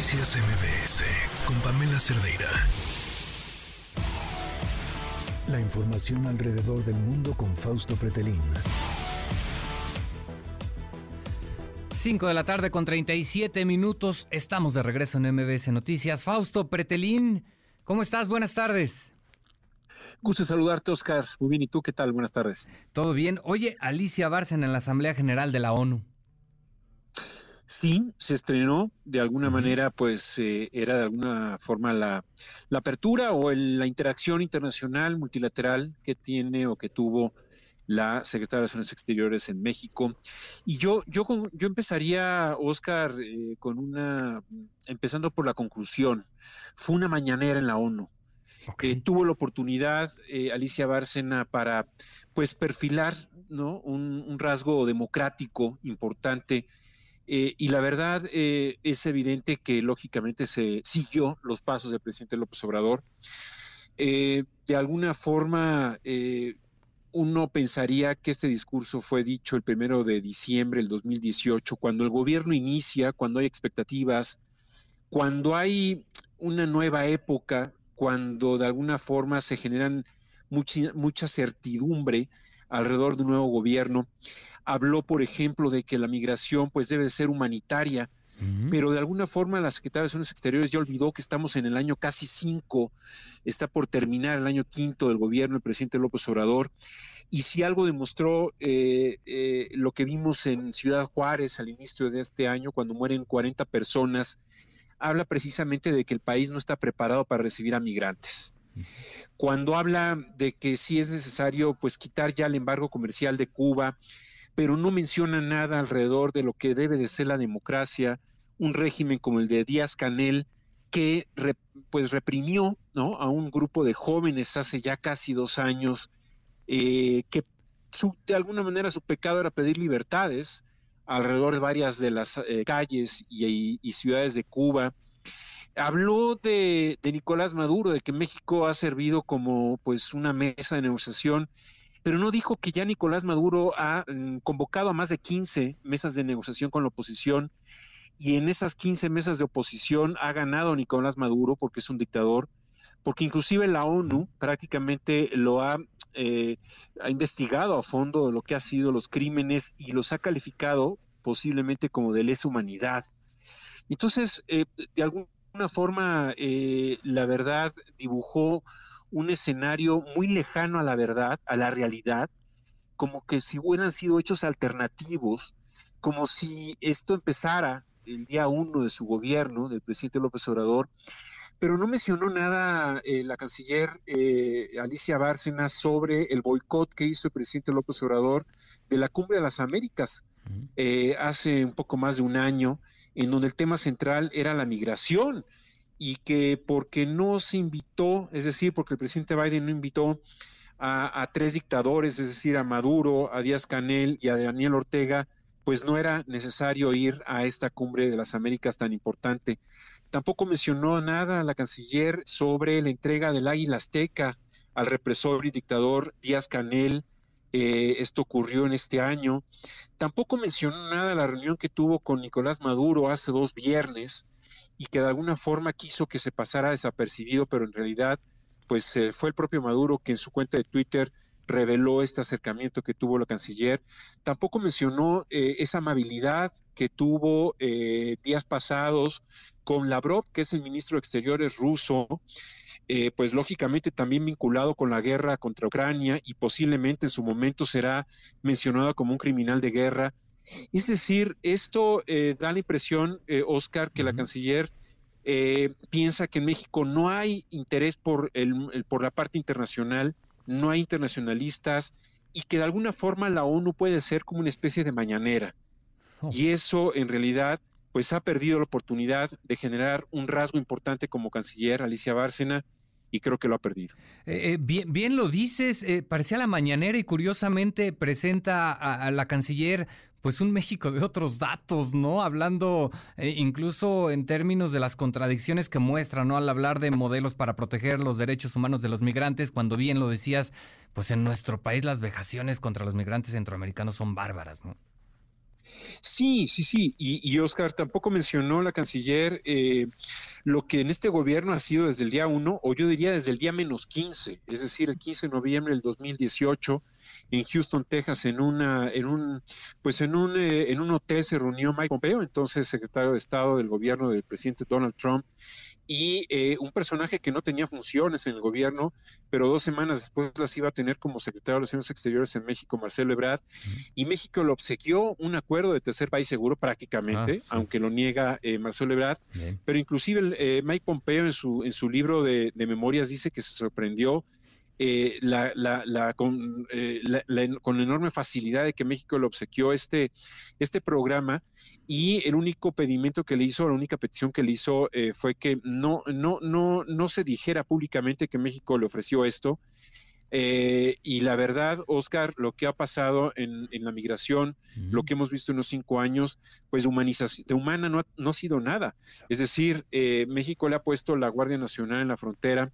Noticias MBS con Pamela Cerdeira. La información alrededor del mundo con Fausto Pretelín. 5 de la tarde con 37 minutos. Estamos de regreso en MBS Noticias. Fausto Pretelín, ¿cómo estás? Buenas tardes. Gusto saludarte, Oscar. Muy bien, ¿y tú qué tal? Buenas tardes. Todo bien. Oye, Alicia Bárcena en la Asamblea General de la ONU. Sí, se estrenó de alguna manera, pues eh, era de alguna forma la, apertura o la interacción internacional multilateral que tiene o que tuvo la Secretaria de Relaciones Exteriores en México. Y yo, yo, yo empezaría, Oscar, eh, con una, empezando por la conclusión. Fue una mañanera en la ONU. Eh, tuvo la oportunidad Alicia Bárcena para pues perfilar ¿no? un, un rasgo democrático importante eh, y la verdad eh, es evidente que lógicamente se siguió los pasos del presidente López Obrador. Eh, de alguna forma, uno pensaría que este discurso fue dicho el primero de diciembre del 2018, cuando el gobierno inicia, cuando hay expectativas, cuando hay una nueva época, cuando de alguna forma se generan mucha, mucha certidumbre alrededor de un nuevo gobierno. Habló, por ejemplo, de que la migración pues debe ser humanitaria, pero de alguna forma la Secretaría de Relaciones Exteriores ya olvidó que estamos en el año casi cinco, está por terminar el año quinto del gobierno del presidente López Obrador, y si algo demostró eh, eh, lo que vimos en Ciudad Juárez al inicio de este año, cuando mueren 40 personas, habla precisamente de que el país no está preparado para recibir a migrantes cuando habla de que sí es necesario pues quitar ya el embargo comercial de Cuba, pero no menciona nada alrededor de lo que debe de ser la democracia, un régimen como el de Díaz Canel que pues reprimió ¿no? a un grupo de jóvenes hace ya casi dos años eh, que de alguna manera su pecado era pedir libertades alrededor de varias de las eh, calles y ciudades de Cuba habló de, Nicolás Maduro, de que México ha servido como pues una mesa de negociación, pero no dijo que ya Nicolás Maduro ha mm, convocado a más de 15 mesas de negociación con la oposición y en esas 15 mesas de oposición ha ganado Nicolás Maduro porque es un dictador, porque inclusive la ONU prácticamente lo ha, eh, ha investigado a fondo lo que ha sido los crímenes y los ha calificado posiblemente como de lesa humanidad. Entonces, eh, de algún una forma, eh, la verdad dibujó un escenario muy lejano a la verdad, a la realidad, como que si hubieran sido hechos alternativos, como si esto empezara el día uno de su gobierno, del presidente López Obrador, pero no mencionó nada eh, la canciller eh, Alicia Bárcena sobre el boicot que hizo el presidente López Obrador de la Cumbre de las Américas hace un poco más de un año en donde el tema central era la migración y que porque no se invitó, es decir, porque el presidente Biden no invitó a, tres dictadores, es decir, a Maduro, a Díaz Canel y a Daniel Ortega, pues no era necesario ir a esta cumbre de las Américas tan importante. Tampoco mencionó nada la canciller sobre la entrega del águila azteca al represor y dictador Díaz Canel, eh, esto ocurrió en este año. Tampoco mencionó nada la reunión que tuvo con Nicolás Maduro hace dos viernes y que de alguna forma quiso que se pasara desapercibido, pero en realidad pues eh, fue el propio Maduro que en su cuenta de Twitter reveló este acercamiento que tuvo la canciller. Tampoco mencionó eh, esa amabilidad que tuvo días pasados con Lavrov, que es el ministro de Exteriores ruso, eh, pues lógicamente también vinculado con la guerra contra Ucrania y posiblemente en su momento será mencionado como un criminal de guerra. Es decir, esto eh, da la impresión, eh, Oscar, que la canciller piensa que en México no hay interés por, el, por la parte internacional, no hay internacionalistas y que de alguna forma la ONU puede ser como una especie de mañanera. Oh. Y eso en realidad pues ha perdido la oportunidad de generar un rasgo importante como canciller, Alicia Bárcena, y creo que lo ha perdido. Eh, eh, bien, bien lo dices, eh, parecía la mañanera y curiosamente presenta a, la canciller pues un México de otros datos, ¿no? Hablando incluso en términos de las contradicciones que muestra, ¿no? Al hablar de modelos para proteger los derechos humanos de los migrantes, cuando bien lo decías, pues en nuestro país las vejaciones contra los migrantes centroamericanos son bárbaras, ¿no? Sí, sí, sí. Y, Oscar tampoco mencionó la canciller eh, lo que en este gobierno ha sido desde el día 1, o yo diría desde el día menos 15, es decir, el 15 de noviembre del 2018, en Houston, Texas, en una, en un, pues en un, eh, en un hotel se reunió Mike Pompeo, entonces secretario de Estado del gobierno del presidente Donald Trump, y eh, un personaje que no tenía funciones en el gobierno, pero dos semanas después las iba a tener como secretario de Relaciones Exteriores en México, Marcelo Ebrard, y México le obsequió un acuerdo de tercer país seguro prácticamente, ah, aunque lo niega eh, Marcelo Ebrard, pero inclusive eh, Mike Pompeo en su, en su libro de, de memorias dice que se sorprendió eh, la, la, con, eh, con, enorme facilidad de que México le obsequió este, este programa y el único pedimento que le hizo, la única petición que le hizo eh, fue que no, no, no, no se dijera públicamente que México le ofreció esto. y la verdad, Oscar, lo que ha pasado en, la migración, lo que hemos visto en los cinco años, pues de humanización, de humana no no ha sido nada. Es decir, México le ha puesto la Guardia Nacional en la frontera,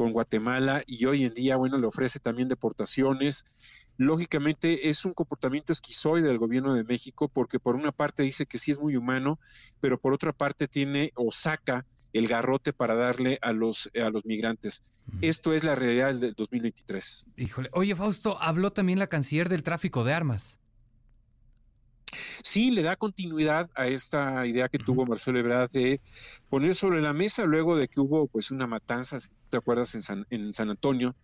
con Guatemala y hoy en día, bueno, le ofrece también deportaciones. Lógicamente es un comportamiento esquizoide del gobierno de México porque por una parte dice que sí es muy humano, pero por otra parte tiene o saca el garrote para darle a los, a los migrantes. Esto es la realidad del 2023. Híjole, oye Fausto, habló también la canciller del tráfico de armas. Sí, le da continuidad a esta idea que tuvo Marcelo Ebrard de poner sobre la mesa luego de que hubo pues una matanza, si te acuerdas, en San, en San Antonio,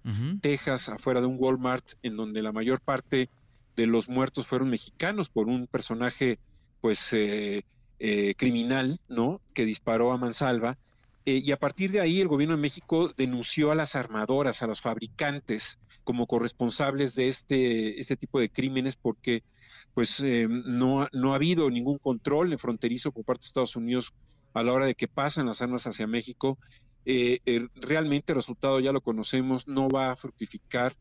Texas, afuera de un Walmart, en donde la mayor parte de los muertos fueron mexicanos por un personaje pues eh, eh, criminal, ¿no? Que disparó a mansalva. Eh, y a partir de ahí el gobierno de México denunció a las armadoras, a los fabricantes como corresponsables de este, este tipo de crímenes porque pues eh, no, no ha habido ningún control fronterizo por parte de Estados Unidos a la hora de que pasan las armas hacia México. Eh, eh, realmente el resultado ya lo conocemos, no va a fructificar.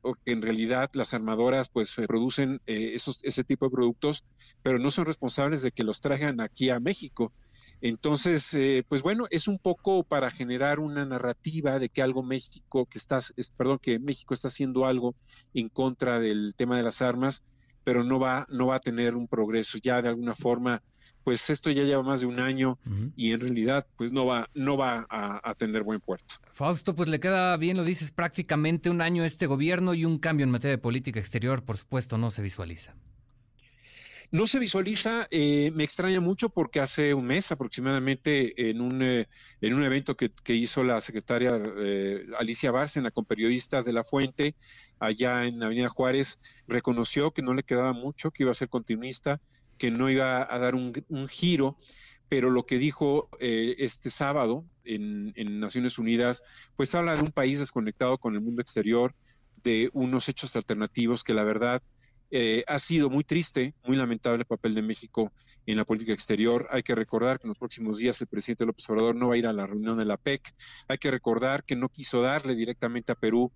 porque en realidad las armadoras pues producen esos, ese tipo de productos, pero no son responsables de que los traigan aquí a México. Entonces, pues bueno, es un poco para generar una narrativa de que algo México, que está, perdón, que México está haciendo algo en contra del tema de las armas, pero no va, no va a tener un progreso. Ya de alguna forma, pues esto ya lleva más de un año y en realidad, pues no va, no va a, a, tener buen puerto. Fausto, pues le queda bien, lo dices, prácticamente un año este gobierno y un cambio en materia de política exterior, por supuesto, no se visualiza. No se visualiza, eh, me extraña mucho porque hace un mes aproximadamente en un, eh, en un evento que, hizo la secretaria eh, Alicia Bárcena con periodistas de La Fuente, allá en Avenida Juárez, reconoció que no le quedaba mucho, que iba a ser continuista, que no iba a dar un, giro, pero lo que dijo este sábado en, en Naciones Unidas, pues habla de un país desconectado con el mundo exterior, de unos hechos alternativos que la verdad eh, ha sido muy triste, muy lamentable el papel de México en la política exterior. Hay que recordar que en los próximos días el presidente López Obrador no va a ir a la reunión de la PEC. Hay que recordar que no quiso darle directamente a Perú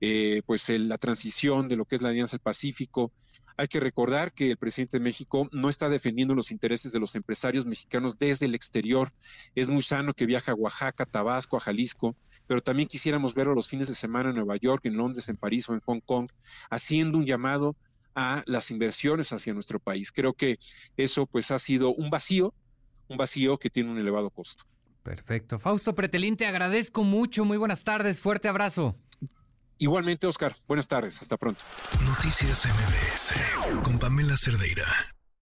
eh, pues la transición de lo que es la Alianza del Pacífico. Hay que recordar que el presidente de México no está defendiendo los intereses de los empresarios mexicanos desde el exterior. Es muy sano que viaje a Oaxaca, Tabasco, a Jalisco, pero también quisiéramos verlo los fines de semana en Nueva York, en Londres, en París o en Hong Kong, haciendo un llamado a las inversiones hacia nuestro país. Creo que eso pues ha sido un vacío, un vacío que tiene un elevado costo. Perfecto. Fausto Pretelín, te agradezco mucho. Muy buenas tardes. Fuerte abrazo. Igualmente, Oscar. Buenas tardes. Hasta pronto. Noticias MBS con Pamela Cerdeira.